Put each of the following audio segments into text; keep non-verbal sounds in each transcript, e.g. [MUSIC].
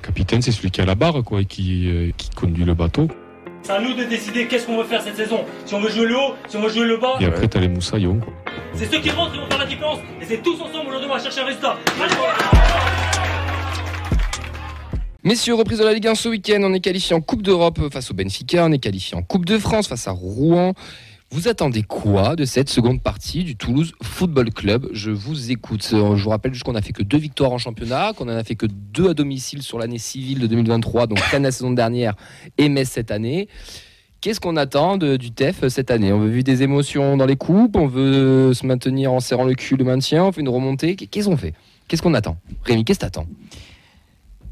capitaine, c'est celui qui a la barre, quoi, et qui, euh, qui conduit le bateau. C'est à nous de décider qu'est-ce qu'on veut faire cette saison. Si on veut jouer le haut, si on veut jouer le bas. Et après, t'as les moussaillons, quoi. C'est ceux qui rentrent qui vont faire la différence. Et c'est tous ensemble aujourd'hui, on va chercher un résultat. Allez Messieurs, reprise de la Ligue 1 ce week-end. On est qualifié en Coupe d'Europe face au Benfica. On est qualifié en Coupe de France face à Rouen. Vous attendez quoi de cette seconde partie du Toulouse Football Club Je vous écoute. Euh, Je vous rappelle juste qu'on a fait que deux victoires en championnat, qu'on en a fait que deux à domicile sur l'année civile de 2023, donc Cannes la saison dernière et Metz cette année. Qu'est-ce qu'on attend de- du TEF cette année? On veut vivre des émotions dans les coupes, on veut se maintenir en serrant le cul le maintien, on fait une remontée. Qu'est-ce qu'on fait? Qu'est-ce qu'on attend? Rémi, qu'est-ce que t'attends?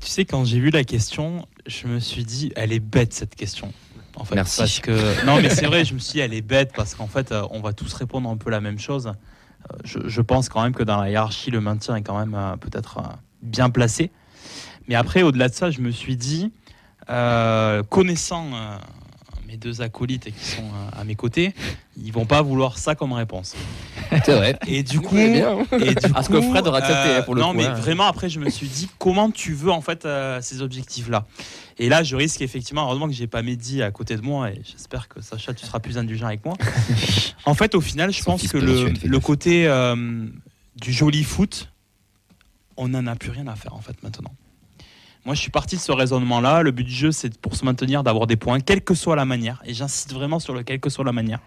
Tu sais, quand j'ai vu la question, je me suis dit, elle est bête cette question. En fait, Merci. Parce que non, mais c'est vrai, je me suis dit, elle est bête parce qu'en fait, euh, on va tous répondre un peu la même chose. Euh, Je, je pense quand même que dans la hiérarchie, le maintien est quand même euh, peut-être euh, bien placé. Mais après, au-delà de ça, je me suis dit, euh, connaissant mes deux acolytes qui sont à mes côtés, ils vont pas vouloir ça comme réponse. C'est vrai. Et du coup, bien. et du Ah, ce que Fred aurait accepté, pour le non, coup, mais hein. vraiment, après, je me suis dit, comment tu veux en fait ces objectifs-là? Et là, je risque effectivement, heureusement que j'ai pas Mehdi à côté de moi, et j'espère que Sacha, tu seras plus indulgent avec moi. [LAUGHS] en fait, au final, je Son pense que le, côté euh, du joli foot, on n'en a plus rien à faire en fait maintenant. Moi, je suis parti de ce raisonnement-là. Le but du jeu, c'est pour se maintenir, d'avoir des points, quelle que soit la manière. Et j'insiste vraiment sur le quelle que soit la manière.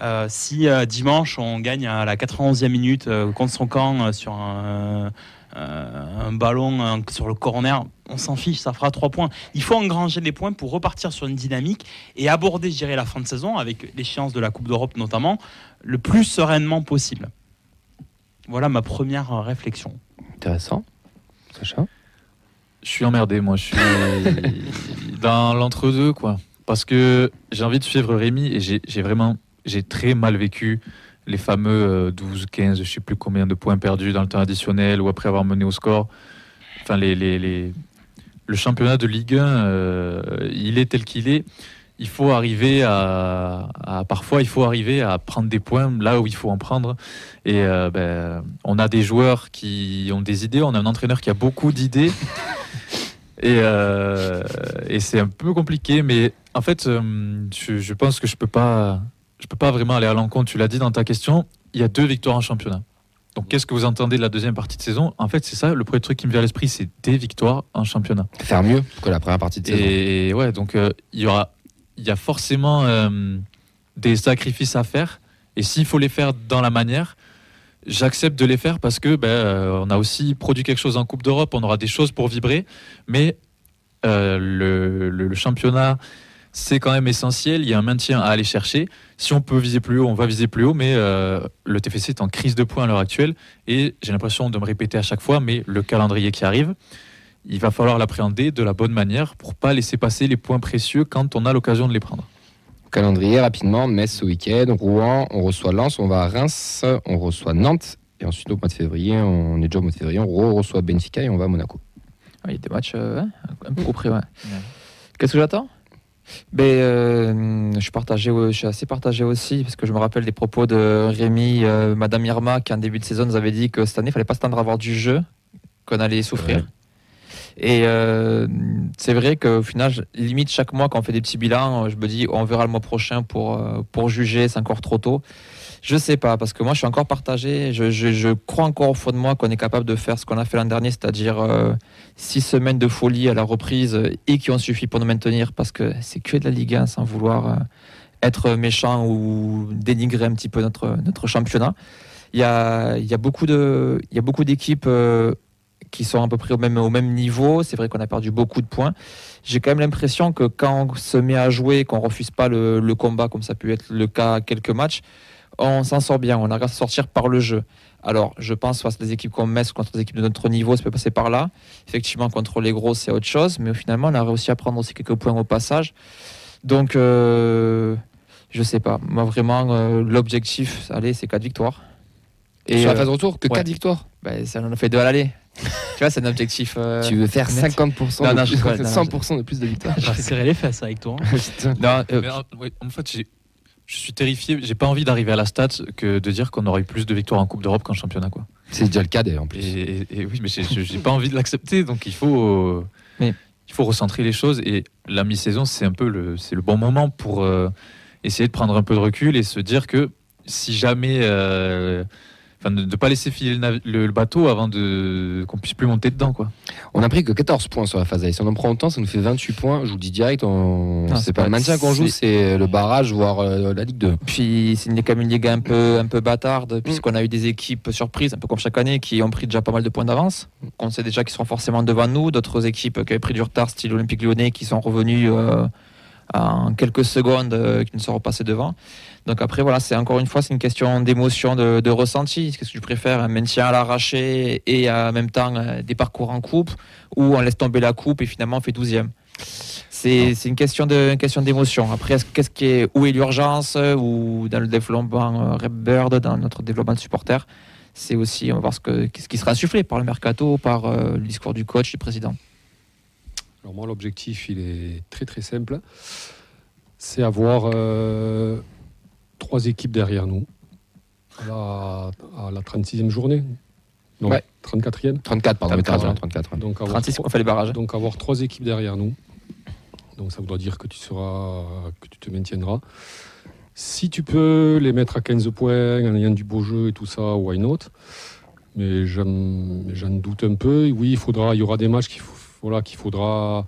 Euh, si euh, dimanche on gagne à la 91e minute euh, contre son camp sur un, un ballon euh, sur le corner, on s'en fiche, ça fera 3 points. Il faut engranger les points pour repartir sur une dynamique et aborder, je dirais, la fin de saison avec l'échéance de la Coupe d'Europe notamment, le plus sereinement possible. Voilà ma première euh, réflexion. Intéressant. Sacha? Je suis emmerdé, moi. Je suis [LAUGHS] dans l'entre-deux, quoi. Parce que j'ai envie de suivre Rémi et j'ai j'ai vraiment, j'ai très mal vécu les fameux euh, 12, 15, je sais plus combien de points perdus dans le temps additionnel ou après avoir mené au score. Enfin, les, les, les- le championnat de Ligue 1, euh, il est tel qu'il est. Il faut arriver à, à- parfois, il faut arriver à prendre des points là où il faut en prendre. Et euh, ben, on a des joueurs qui ont des idées, on a un entraîneur qui a beaucoup d'idées. [LAUGHS] Et, euh, et c'est un peu compliqué, mais en fait, euh, je, je pense que je peux pas, je peux pas vraiment aller à l'encontre. Tu l'as dit dans ta question, il y a deux victoires en championnat. Donc, qu'est-ce que vous entendez de la deuxième partie de saison? En fait, c'est ça, le premier truc qui me vient à l'esprit, c'est des victoires en championnat. Faire mieux que la première partie de saison. Et ouais, donc euh, il y aura, il y a forcément euh, des sacrifices à faire. Et s'il faut les faire dans la manière, j'accepte de les faire parce que ben, euh, on a aussi produit quelque chose en Coupe d'Europe. On aura des choses pour vibrer, mais le, le- le championnat c'est quand même essentiel. Il y a un maintien à aller chercher. Si on peut viser plus haut, on va viser plus haut. Mais euh, le TFC est en crise de points à l'heure actuelle. Et j'ai l'impression de me répéter à chaque fois, mais le calendrier qui arrive, il va falloir l'appréhender de la bonne manière pour pas laisser passer les points précieux quand on a l'occasion de les prendre. Calendrier rapidement, Metz ce week-end, Rouen, on reçoit Lens, on va à Reims, on reçoit Nantes, et ensuite au mois de février, on est déjà au mois de février, on re- reçoit Benfica et on va à Monaco. Ah, Il y a des matchs euh, un peu près, ouais. Qu'est-ce que j'attends? Euh, je, suis partagé, je suis assez partagé aussi, parce que je me rappelle des propos de Rémi, euh, Madame Irma, qui en début de saison nous avait dit que cette année, il fallait pas s'attendre à avoir du jeu, qu'on allait souffrir. Ouais. Et euh, c'est vrai qu'au final, limite chaque mois, quand on fait des petits bilans, je me dis on verra le mois prochain pour, pour juger, c'est encore trop tôt. Je sais pas, parce que moi je suis encore partagé. Je, crois encore au fond de moi qu'on est capable de faire ce qu'on a fait l'an dernier, c'est-à-dire euh, six semaines de folie à la reprise et qui ont suffi pour nous maintenir, parce que c'est que de la Ligue 1 sans vouloir euh, être méchant ou dénigrer un petit peu notre, notre championnat. Il y a, il y a beaucoup a d'équipes euh, qui sont à peu près au même, au même niveau. C'est vrai qu'on a perdu beaucoup de points. J'ai quand même l'impression que quand on se met à jouer, qu'on refuse pas le, le combat, comme ça peut être le cas à quelques matchs, on s'en sort bien. On arrive à sortir par le jeu. Alors, je pense face à des équipes comme Metz, contre des équipes de notre niveau, ça peut passer par là. Effectivement, contre les gros, c'est autre chose. Mais finalement, on a réussi à prendre aussi quelques points au passage. Donc, euh, je sais pas. Moi, vraiment, euh, l'objectif, allez, c'est 4 victoires. Et sur la euh, phase de retour, que ouais. 4 victoires ben, ça en a fait deux à l'aller. [LAUGHS] tu vois, c'est un objectif. euh, Tu veux faire net. 50% Non, de non, plus, je rigole, [LAUGHS] non, non, 100% de plus de victoires. J'ai serré les fesses avec toi. hein. [LAUGHS] Non, euh, Mais en, ouais, en fait, j'ai- je suis terrifié. J'ai pas envie d'arriver à la stat que de dire qu'on aurait eu plus de victoires en Coupe d'Europe qu'en championnat. Quoi. C'est déjà le cas d'ailleurs en plus. et- et oui, mais j'ai- pas envie de l'accepter. Donc il faut, Mais- il faut recentrer les choses et la mi-saison, c'est un peu le, c'est le bon moment pour euh, essayer de prendre un peu de recul et se dire que si jamais, euh, enfin, de ne pas laisser filer le, nav- le- le bateau avant de qu'on puisse plus monter dedans, quoi. On a pris que 14 points sur la phase A. Si on en prend autant, ça nous fait 28 points. Je vous dis direct, on... Non, c'est c'est pas pas- le maintien qu'on joue, c'est- c'est le barrage, voire euh, la Ligue 2. Puis c'est une, quand même une ligue un peu, un peu bâtarde, puisqu'on a eu des équipes surprises, un peu comme chaque année, qui ont pris déjà pas mal de points d'avance. On sait déjà qu'ils seront forcément devant nous. D'autres équipes qui avaient pris du retard, style Olympique Lyonnais, qui sont revenus euh, en quelques secondes, euh, qui ne sont repassés devant. Donc après, voilà, c'est encore une fois, c'est une question d'émotion, de, de ressenti. Qu'est-ce que tu préfères Un maintien à l'arraché et en même temps euh, des parcours en coupe, ou on laisse tomber la coupe et finalement on fait 12e c'est une question de une question d'émotion. Après, est-ce- qu'est-ce qui est où est l'urgence euh, ou dans le développement euh, Red Bird, dans notre développement de supporters, c'est aussi on va voir ce que ce qui sera insufflé par le mercato, par le discours du coach, du président. Alors moi, l'objectif, il est très très simple. C'est avoir euh, trois équipes derrière nous à la, à la 36e journée. Non, Ouais. 34e. 34, pardon, mais t'as 34, raison, ouais. 34. ouais. Donc avoir, 36 trois, fait les barrages. donc avoir trois équipes derrière nous. Donc ça voudra dire que tu seras, que tu te maintiendras. Si tu peux les mettre à 15 points en ayant du beau jeu et tout ça, why not? Mais j'en mais j'en doute un peu. Oui, il faudra, il y aura des matchs qu'il faut- voilà, qu'il faudra,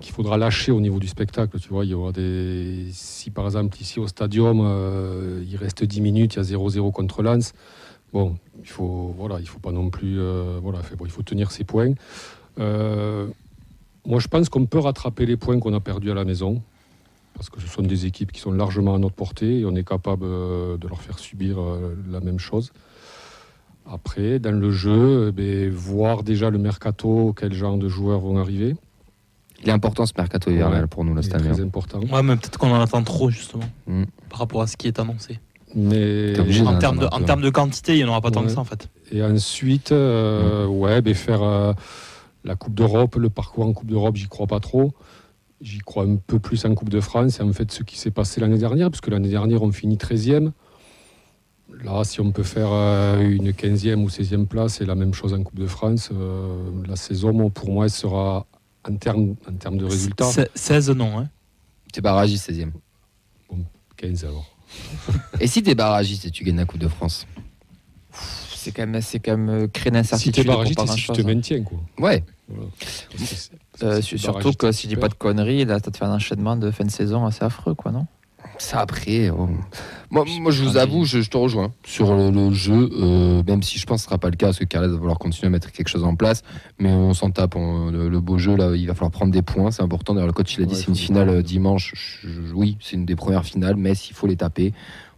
qu'il faudra lâcher au niveau du spectacle. Tu vois, il y aura des. Si par exemple ici au stadium, euh, il reste 10 minutes, il y a 0-0 contre Lens. Bon, il faut, voilà, il faut pas non plus, euh, voilà, bon, il faut tenir ses points. Euh, moi, je pense qu'on peut rattraper les points qu'on a perdus à la maison, parce que ce sont des équipes qui sont largement à notre portée et on est capable de leur faire subir la même chose. Après, dans le jeu, eh ben, voir déjà le mercato, quel genre de joueurs vont arriver, Il est important ce mercato hivernal Ouais. pour nous, le c'est stade. très important. Ouais, mais peut-être qu'on en attend trop, justement, Mm. par rapport à ce qui est annoncé. Mais En termes, de, en de quantité, il n'y en aura pas tant que ça, en fait. Et ensuite, euh, ouais, ben faire euh, la Coupe d'Europe, le parcours en Coupe d'Europe, j'y crois pas trop. J'y crois un peu plus en Coupe de France. Et en fait, ce qui s'est passé l'année dernière, puisque l'année dernière, on finit 13e. Là, si on peut faire euh, une 15e ou 16e place, c'est la même chose en Coupe de France. Euh, la saison, pour moi, elle sera en termes en termes de résultats. Se- 16, non. Hein. T'es barragiste 16e. 15 alors. [LAUGHS] Et si t'es barragiste et tu gagnes la Coupe de France? C'est quand même c'est quand même euh, créer Si l'incertitude. tu es pour barragiste, c'est si tu te hein. maintiens. Quoi. Ouais. Voilà. Euh, si surtout que si je dis pas de conneries, là, te fait un enchaînement de fin de saison assez affreux, quoi, non? Ça après, moi, moi je vous avoue, je, je te rejoins sur le, le jeu, euh, même si je pense que ce sera pas le cas, parce que Carles va falloir continuer à mettre quelque chose en place, mais on s'en tape, on- le, le beau jeu là, il va falloir prendre des points, c'est important. D'ailleurs, le coach il a dit Ouais, c'est une finale euh, dimanche, Je- je- oui, c'est une des premières finales, mais il faut les taper.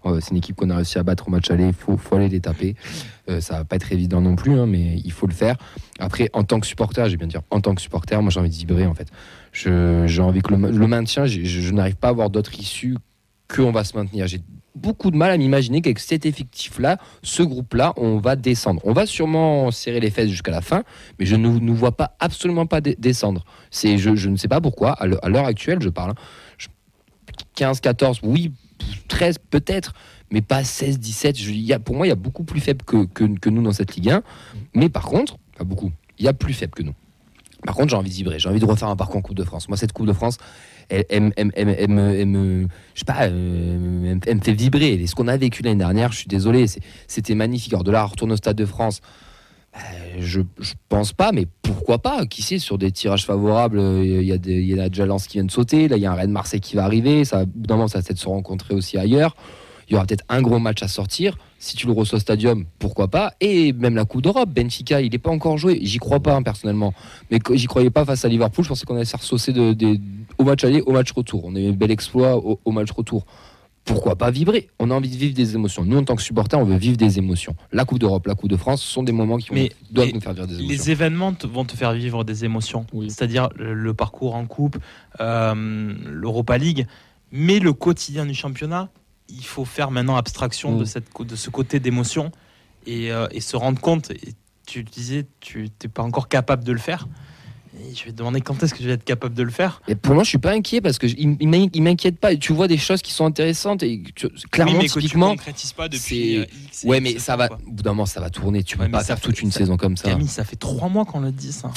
Euh, c'est une équipe qu'on a réussi à battre au match aller, il faut, faut aller les taper. Euh, ça va pas être évident non plus, hein, mais il faut le faire. Après, en tant que supporter, j'ai bien dire, en tant que supporter, moi j'ai envie de vibrer en fait. J'ai envie que le, le maintien, je, je n'arrive pas à voir d'autre issue qu'on va se maintenir. J'ai beaucoup de mal à m'imaginer qu'avec cet effectif-là, ce groupe-là, on va descendre. On va sûrement serrer les fesses jusqu'à la fin, mais je ne nous vois pas absolument pas descendre. C'est, je, ne sais pas pourquoi, à l'heure- actuelle, je parle. hein, je- 15, 14, oui, 13 peut-être, mais pas 16, 17. Je- il y pour moi, il y a beaucoup plus faible que nous dans cette Ligue 1. Mais par contre, pas beaucoup, il y a plus faible que nous. Par contre, j'ai envie de vibrer, j'ai envie de refaire un parcours en Coupe de France. Moi, cette Coupe de France, elle, me, fait vibrer. Ce qu'on a vécu l'année dernière, je suis désolé, c'était magnifique. Alors de là, à retourner au Stade de France, euh, je, je pense pas, mais pourquoi pas? Qui sait, sur des tirages favorables, euh, il y, a des- il y a déjà Lens qui vient de sauter, là il y a un Rennes Marseille qui va arriver, ça, ça va peut-être se rencontrer aussi ailleurs. Il y aura peut-être un gros match à sortir. Si tu le reçois au stadium, pourquoi pas? Et même la Coupe d'Europe, Benfica, il n'est pas encore joué. J'y crois pas hein, personnellement. Mais j'y croyais pas face à Liverpool. Je pensais qu'on allait se faire saucer de, de- au match aller, au match retour. On a eu un bel exploit au, au match retour. Pourquoi pas vibrer? On a envie de vivre des émotions. Nous, en tant que supporters, on veut vivre des émotions. La Coupe d'Europe, la Coupe de France, ce sont des moments qui vont- Mais doivent nous faire vivre des émotions. Les événements vont te faire vivre des émotions, Oui. c'est-à-dire le, le parcours en coupe, euh, l'Europa League, mais le quotidien du championnat, il faut faire maintenant abstraction Mm. de, cette, co- de ce côté d'émotion et, euh, et se rendre compte. Et tu disais, tu n'es pas encore capable de le faire. Et je vais te demander quand est-ce que tu vas être capable de le faire. Et pour moi, je suis pas inquiet parce que je- il, il m'in- il m'inquiète pas. Tu vois des choses qui sont intéressantes et tu- clairement, oui, mais que tu typiquement. concrétises pas depuis euh, X Ouais, mais ça va. Au bout d'un moment, ça va tourner. Tu peux Ouais, mais pas faire fait- toute une ça- saison comme ça. Camille, ça fait trois mois qu'on le dit ça.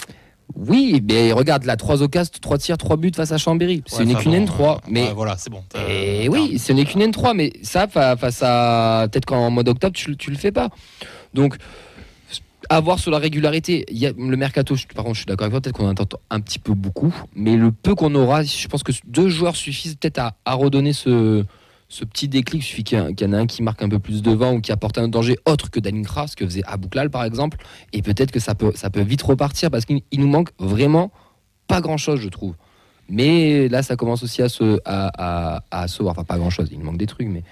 Oui, mais regarde, là, 3 occasions, 3 tirs, 3 buts face à Chambéry. Ouais, une enfin, qu'une bon, N3. euh, mais voilà, c'est bon. Et t'as- oui, ce n'est qu'une N3, mais ça, fa- face à. Peut-être qu'en mode octobre, tu, tu le fais pas. Donc, à voir sur la régularité. Il y a le mercato, je- par contre, je suis d'accord avec toi, peut-être qu'on en attend un petit peu beaucoup, mais le peu qu'on aura, je pense que deux joueurs suffisent peut-être à, à redonner ce, ce petit déclic. Il suffit qu'il y, en- a un qui marque un peu plus devant ou qui apporte un danger autre que Dalinkra, ce que faisait Abouklal par exemple, et peut-être que ça peut, ça peut vite repartir parce qu'il il nous manque vraiment pas grand-chose, je trouve. Mais là, ça commence aussi à se, à, à, à se voir. Enfin, pas grand-chose, il nous manque des trucs, mais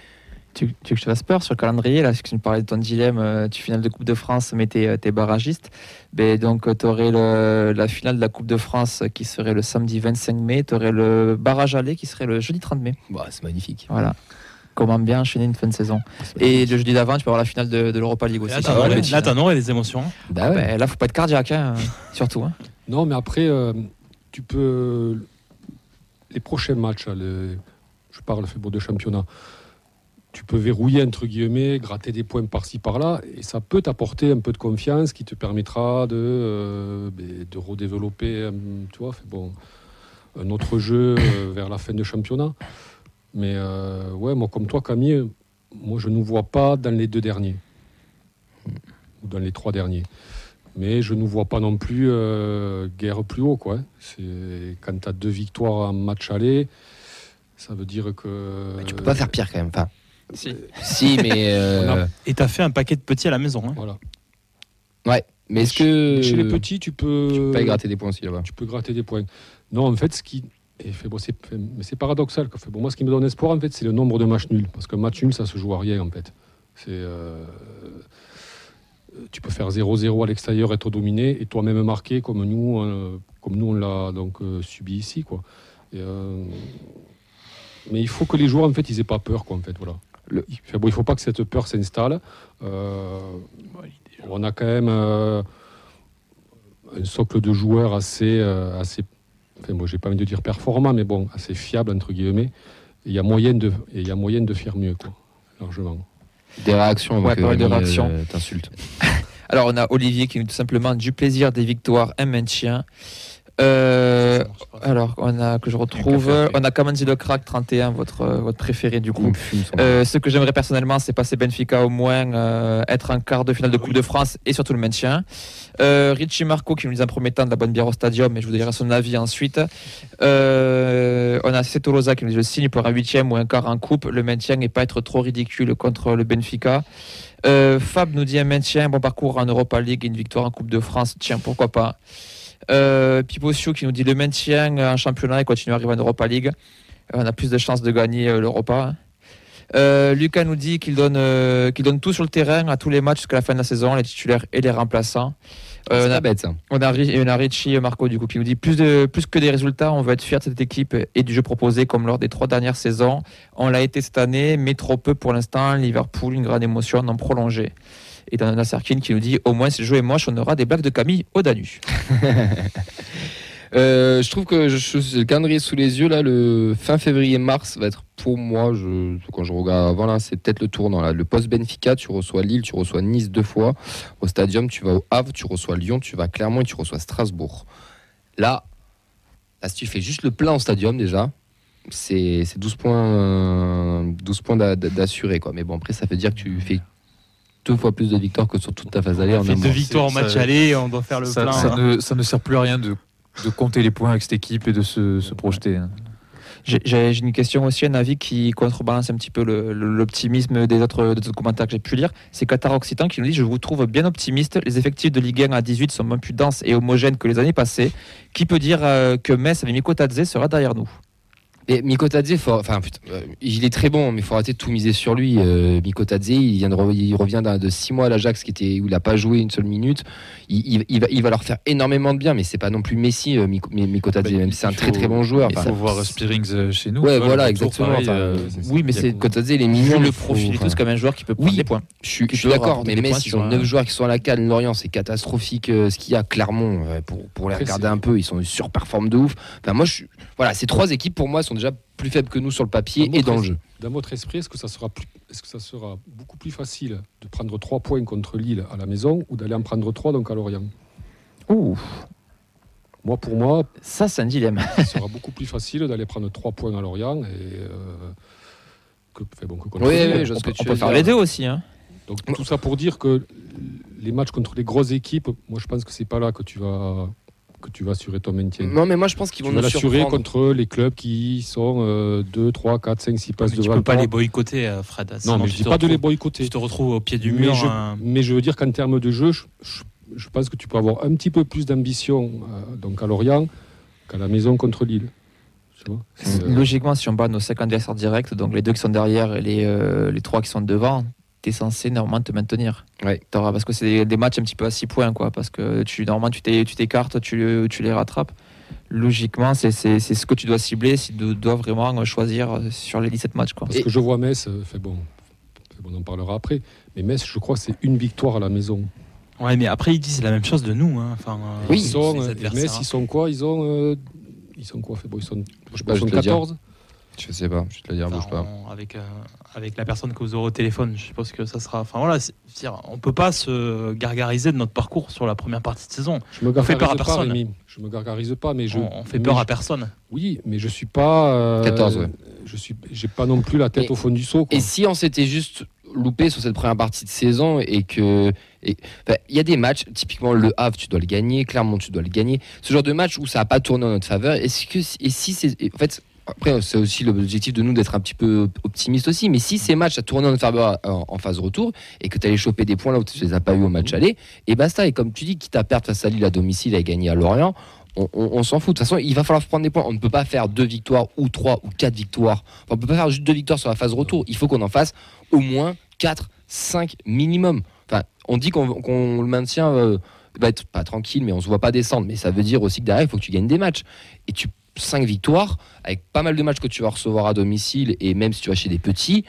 Tu, tu veux que je te fasse peur sur le calendrier là, parce que tu me parlais de ton dilemme, euh, tu finale de Coupe de France, mais t'es euh, t'es barragiste. Ben, donc tu aurais la finale de la Coupe de France qui serait le samedi 25 mai, tu aurais le barrage aller qui serait le jeudi 30 mai. bah, c'est magnifique. Voilà. Comment bien enchaîner une fin de saison. Et le jeudi d'avant, tu peux avoir la finale de, de l'Europa League Et aussi. Là, va aurais- être là, t'en aurais des émotions. hein. Bah ouais. Ben, là, faut pas être cardiaque, hein, [LAUGHS] surtout. hein. Non, mais après, euh, tu peux. Les prochains matchs, je parle football de championnat, tu peux verrouiller, entre guillemets, gratter des points par-ci, par-là, et ça peut t'apporter un peu de confiance qui te permettra de, euh, ben, redévelopper euh, tu vois, bon, un autre jeu euh, vers la fin de championnat. Mais ouais, moi, comme toi, Camille, moi, je ne nous vois pas dans les deux derniers, ou dans les trois derniers. Mais je ne nous vois pas non plus guerre plus haut. Quoi. C'est, quand tu as deux victoires en match aller, ça veut dire que. Bah, tu peux pas faire pire quand même. Enfin, Si. si, mais. [LAUGHS] euh, Et t'as fait un paquet de petits à la maison. hein. Voilà. Ouais, mais est-ce que. Chez les petits, tu peux. Tu peux pas y gratter des points aussi là-bas? Tu peux gratter des points. Non, en fait, ce qui. et fait, bon, mais c'est paradoxal. Quoi. Bon, moi, ce qui me donne espoir, en fait, c'est le nombre de matchs nuls. Parce qu'un match nul, ça se joue à rien, en fait. C'est. euh, Tu peux faire 0-0 à l'extérieur, être dominé, et toi-même marquer comme nous, euh, comme nous on l'a donc euh, subi ici, quoi. Et, euh, Mais il faut que les joueurs, en fait, ils aient pas peur, quoi, en fait, voilà. Le- Il bon, il faut pas que cette peur s'installe. Euh, on a quand même euh, un socle de joueurs assez, euh, assez enfin, moi j'ai pas envie de dire performant, mais bon, assez fiable entre guillemets. Et Il y a moyen de, et il y a moyen de faire mieux, quoi, largement. Des réactions. Ouais, de réactions. euh, t'insulte. [LAUGHS] Alors, on a Olivier qui nous dit tout simplement du plaisir des victoires, un maintien. Euh, alors, on a que je retrouve, on a Kamanzi le Crack 31, votre, euh, votre préféré du coup. Euh, ce que j'aimerais personnellement, c'est passer Benfica au moins, euh, être en quart de finale de Coupe de France et surtout le maintien. Richie Marco qui nous dit en premier temps de la bonne bière au stadium, mais je vous dirai son avis ensuite. On a Seto Rosa qui nous dit le signe pour un huitième ou un quart en coupe, le maintien et pas être trop ridicule contre le Benfica. Fab nous dit un maintien, bon parcours en Europa League et une victoire en Coupe de France. Tiens, pourquoi pas. Euh, Pipo Sio qui nous dit le maintien en championnat et continuer à arriver en Europa League. Euh, on a plus de chances de gagner euh, l'Europa. Euh, Lucas nous dit qu'il donne, euh, qu'il donne tout sur le terrain à tous les matchs jusqu'à la fin de la saison, les titulaires et les remplaçants. Euh, C'est on, a, bête ça. on, a, Ri- et on a Richie Marco du coup qui nous dit plus, de, plus que des résultats, on veut être fier de cette équipe et du jeu proposé comme lors des trois dernières saisons. On l'a été cette année, mais trop peu pour l'instant. Liverpool, une grande émotion non prolongée. Et dans Nasser Kin qui nous dit au moins si le jeu est moche, on aura des blagues de Camille au Danu. [LAUGHS] Euh, je trouve que je, le calendrier sous les yeux là, le fin février-mars va être pour moi, quand je regarde avant là, c'est peut-être le tournant là. Le post Benfica, tu reçois Lille, tu reçois Nice deux fois. Au Stadium, tu vas au Havre, tu reçois Lyon, tu vas à Clermont et tu reçois Strasbourg. Là, là si tu fais juste le plein au Stadium déjà, c'est c'est 12 points, euh, 12 points d'a- d'a- d'assuré. Mais bon après ça veut dire que tu fais deux fois plus de victoires que sur toute ta phase aller On fait un deux victoires en ça- match aller, on doit faire le ça, plein. ça hein. ne, ça ne sert plus à rien de, de compter les points avec cette équipe et de se, se projeter. hein. J'ai une question aussi, un avis qui contrebalance un petit peu l'optimisme des autres, des autres commentaires que j'ai pu lire. C'est Qatar Occitan qui nous dit Je vous trouve bien optimiste. Les effectifs de Ligue 1 à 18 sont moins plus denses et homogènes que les années passées. Qui peut dire euh, que Metz avec Miko Tadze sera derrière nous? Et Miko Tadze, faut- enfin, putain, euh, il est très bon, mais il faut arrêter de tout miser sur lui. Euh, Miko Tadze, il, vient de re- il revient de six mois à l'Ajax qui était, où il n'a pas joué une seule minute. Il, il- il va, il va leur faire énormément de bien, mais c'est pas non plus Messi, euh, Miko, Mi- Miko Tadze, Bah, même il si c'est un faut- très très bon joueur. Il Enfin, faut voir Spearings euh, chez nous. Ouais, voilà, exactement. pareil, Enfin, euh, Oui, mais c'est Miko Tadze, il est mignon. le profil enfin, c'est comme un joueur qui peut prendre Oui. des points. Je suis, je suis peut d'accord, mais points ils ont un- 9 joueurs qui sont à la canne. Lorient, c'est catastrophique euh, ce qu'il y a. Clermont, pour, pour les regarder un peu, ils sont ils surperforment de ouf. Enfin, moi, je suis- voilà, ces trois équipes, pour moi, sont déjà plus faibles que nous sur le papier et dans le jeu. Dans votre esprit, est-ce que, ça sera plus- est-ce que ça sera beaucoup plus facile de prendre 3 points contre Lille à la maison ou d'aller en prendre 3 donc à Lorient? Ouh. Moi, pour moi, Ça, c'est un dilemme. il sera beaucoup plus facile d'aller prendre 3 points à Lorient et, euh, que, bon, que contre Oui, Lille. oui, je On peut, tu on peut faire les deux aussi. Hein. Donc tout ça pour dire que les matchs contre les grosses équipes, moi je pense que c'est pas là que tu vas que tu vas assurer ton maintien. Non, mais moi je pense qu'ils tu vont vas nous l'assurer surprendre. contre les clubs qui sont euh, 2, 3, 4, 5, 6 passes Mais tu devant peux pas les boycotter, euh, Fred. Non, mais tu je dis te pas de les boycotter. Tu te retrouves au pied du mais, mur. je, hein. mais je veux dire qu'en termes de jeu, je, je- je pense que tu peux avoir un petit peu plus d'ambition euh, donc à Lorient qu'à la maison contre Lille. Tu euh, Logiquement, si on bat nos 5 adversaires directs, donc les deux qui sont derrière et les, euh, les trois qui sont devant, tu es censé normalement te maintenir. Ouais. T'auras- Parce que c'est des, des matchs un petit peu à 6 points, quoi. Parce que tu, normalement, tu t'é- tu t'écartes, tu, tu les rattrapes. Logiquement, c'est c'est- c'est ce que tu dois cibler si tu dois vraiment choisir sur les 17 matchs. Quoi. Parce que je vois Metz, euh, fait bon, fait bon, on en parlera après, mais Metz, je crois c'est une victoire à la maison. Ouais, mais après, ils disent la même chose de nous. hein. Enfin, euh, Oui, ils sont, euh, Metz, hein. ils sont quoi? Ils ont, euh, ils sont quoi? Fait bon, Ils sont, je sais Bah, pas, je ils vais sont te le dire. 14 Je sais pas, je vais te le dire, Enfin, bouge pas. on- avec, euh, avec la personne que vous aurez au téléphone, je suppose que ça sera. Enfin voilà, on peut pas se gargariser de notre parcours sur la première partie de saison. Je me fait gargarise peur à pas, personne. Rémi. Je me gargarise pas, mais je. on, on fait peur je- à personne. Oui, mais je suis pas. euh, 14, ouais. Je suis, j'ai pas non plus la tête Et- au fond du seau. quoi. Et si on s'était juste loupé sur cette première partie de saison et que il y a des matchs typiquement le Havre tu dois le gagner Clermont tu dois le gagner ce genre de match où ça n'a pas tourné en notre faveur est-ce que et si c'est en fait après c'est aussi l'objectif de nous d'être un petit peu optimiste aussi mais si ces matchs a tourné en en, phase retour et que tu allais choper des points là où tu les as pas eu au match aller et basta et comme tu dis quitte à perdre face à Lille à domicile et à gagner à Lorient on, on- on s'en fout. De toute façon, il va falloir prendre des points. On ne peut pas faire deux victoires ou trois ou quatre victoires. Enfin, on ne peut pas faire juste deux victoires sur la phase retour. Il faut qu'on en fasse au moins 4, 5 minimum. Enfin, on dit qu'on le maintient euh, va être pas tranquille, mais on se voit pas descendre. Mais ça veut dire aussi que derrière, il faut que tu gagnes des matchs. Et tu 5 victoires, avec pas mal de matchs que tu vas recevoir à domicile, et même si tu vas chez des petits,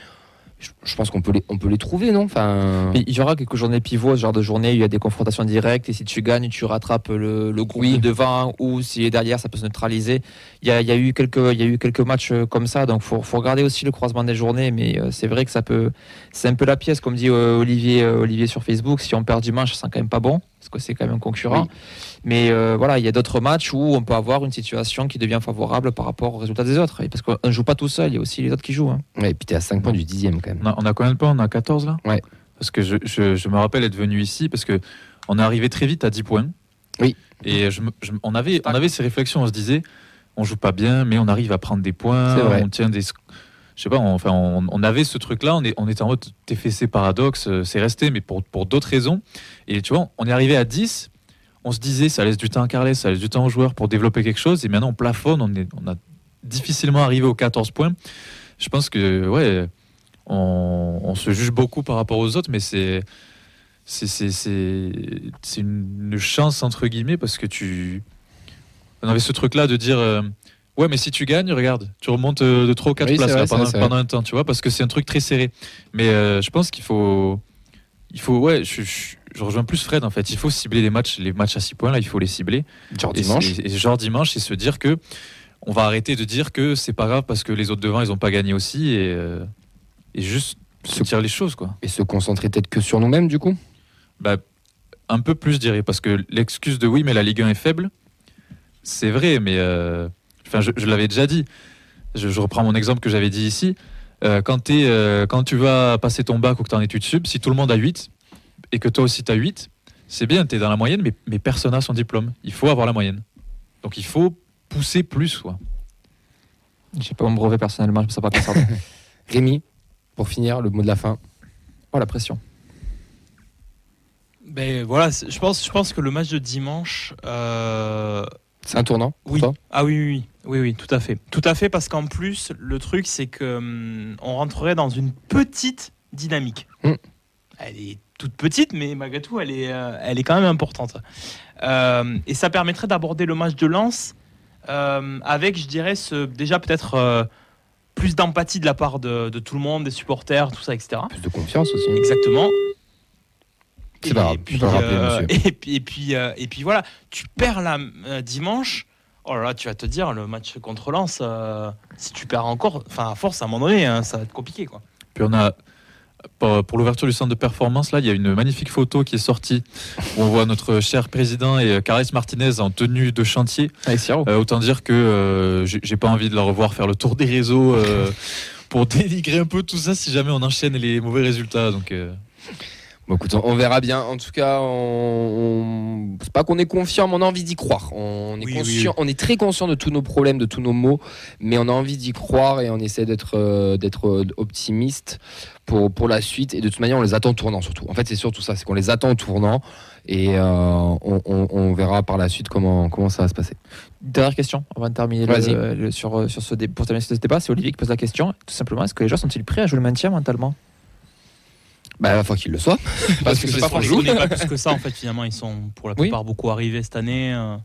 je, pense qu'on peut les, on peut les trouver, non? Enfin, il y aura quelques journées pivots, ce genre de journée où il y a des confrontations directes et si tu gagnes, tu rattrapes le, le groupe Oui. de ou s'il est derrière, ça peut se neutraliser. Il y a, il y a eu, quelques, il y a eu quelques matchs euh, comme ça, donc il faut, faut regarder aussi le croisement des journées, mais euh, c'est vrai que ça peut. C'est un peu la pièce, comme dit euh, Olivier, Olivier sur Facebook. Si on perd dimanche, ça sent quand même pas bon, parce que c'est quand même un concurrent. Oui. Mais euh, voilà, il y a d'autres matchs où on peut avoir une situation qui devient favorable par rapport aux résultats des autres. Et parce qu'on ne joue pas tout seul, il y a aussi les autres qui jouent. hein. ouais, et puis tu es à 5 points du dixième quand même. On a, on a combien de points? On a 14 là? Ouais. Parce que je, je- je me rappelle être venu ici parce que on est arrivé très vite à 10 points. Oui. Et je on, avait, on avait ces réflexions, on se disait, on joue pas bien, mais on arrive à prendre des points, C'est vrai. on tient des. Je sais pas, on, enfin, on, on avait ce truc-là, on, est, on était en mode TFC paradoxe, euh, c'est resté, mais pour, pour d'autres raisons. Et tu vois, on est arrivé à 10, on se disait, ça laisse du temps à Carles, ça laisse du temps aux joueurs pour développer quelque chose, et maintenant on plafonne, on, est, on a difficilement arrivé aux 14 points. Je pense que, ouais, on, on se juge beaucoup par rapport aux autres, mais c'est c'est une, chance entre guillemets parce que tu on avait ce truc là de dire euh, ouais mais si tu gagnes regarde tu remontes euh, de 3 ou 4 Oui, places vrai, là, pendant un temps tu vois parce que c'est un truc très serré mais euh, je pense qu'il faut il faut ouais je, je, je rejoins plus Fred en fait il faut cibler les matchs les matchs à 6 points là il faut les cibler Genre et, dimanche. et- et genre dimanche, c'est se dire que on va arrêter de dire que c'est pas grave parce que les autres devant ils ont pas gagné aussi et, euh, et juste se dire les choses quoi. Et se concentrer peut-être que sur nous-mêmes du coup? Bah, un peu plus je dirais parce que l'excuse de oui mais la Ligue 1 est faible, c'est vrai mais euh, enfin je, je l'avais déjà dit. Je, je reprends mon exemple que j'avais dit ici. Euh, quand, t'es, euh, quand tu vas passer ton bac ou que tu es en études sup, si tout le monde a 8 et que toi aussi tu as 8, c'est bien, tu es dans la moyenne, mais, mais personne n'a son diplôme. Il faut avoir la moyenne. Donc il faut pousser plus. Quoi. Je sais pas mon brevet personnellement, je ne sais pas quoi [LAUGHS] ça. Rémi, pour finir, le mot de la fin. Oh la pression. Ben voilà, je pense, je pense que le match de dimanche. euh, C'est un tournant pour Oui. toi? Ah oui, oui, oui, oui, oui, tout à fait. Tout à fait, parce qu'en plus, le truc, c'est que hum, on rentrerait dans une petite dynamique. Mm. Elle est toute petite, mais malgré tout, elle est, euh, elle est quand même importante. Euh, et ça permettrait d'aborder le match de Lens euh, avec, je dirais, ce, déjà peut-être plus d'empathie de la part de, de tout le monde, des supporters, tout ça, etc. Plus de confiance aussi. Exactement. C'est pas grave, [LAUGHS] et puis, et puis, et puis, et puis voilà, tu perds euh, dimanche. Oh là là, tu vas te dire, le match contre Lens, euh, si tu perds encore, enfin, à force, à un moment donné, hein, ça va être compliqué, quoi. Puis on a, pour, l'ouverture du centre de performance, là, il y a une magnifique photo qui est sortie où on voit notre cher président et euh, Carles Martinez en tenue de chantier. Euh, autant dire que euh, j'ai j'ai pas envie de la revoir faire le tour des réseaux euh, [LAUGHS] pour dénigrer un peu tout ça si jamais on enchaîne les mauvais résultats. Donc, euh, Bon, écoute, on, verra bien. En tout cas, on, c'est pas qu'on est confiant, mais on a envie d'y croire. On est Oui, conscient, on est très conscient de tous nos problèmes, de tous nos maux, mais on a envie d'y croire et on essaie d'être euh, d'être euh, optimiste pour pour la suite. Et de toute manière, on les attend au tournant surtout. En fait, c'est surtout ça, c'est qu'on les attend au tournant et euh, on, on- on verra par la suite comment comment ça va se passer. Dernière question avant de terminer le- sur, sur ce dé- pour terminer ce débat. C'est Olivier qui pose la question. Tout simplement, est-ce que les joueurs sont-ils prêts à jouer le maintien mentalement? Bah, il va falloir qu'il le soit. Parce que c'est pas pas plus que ça en fait finalement ils sont pour la Oui. plupart beaucoup arrivés cette année euh,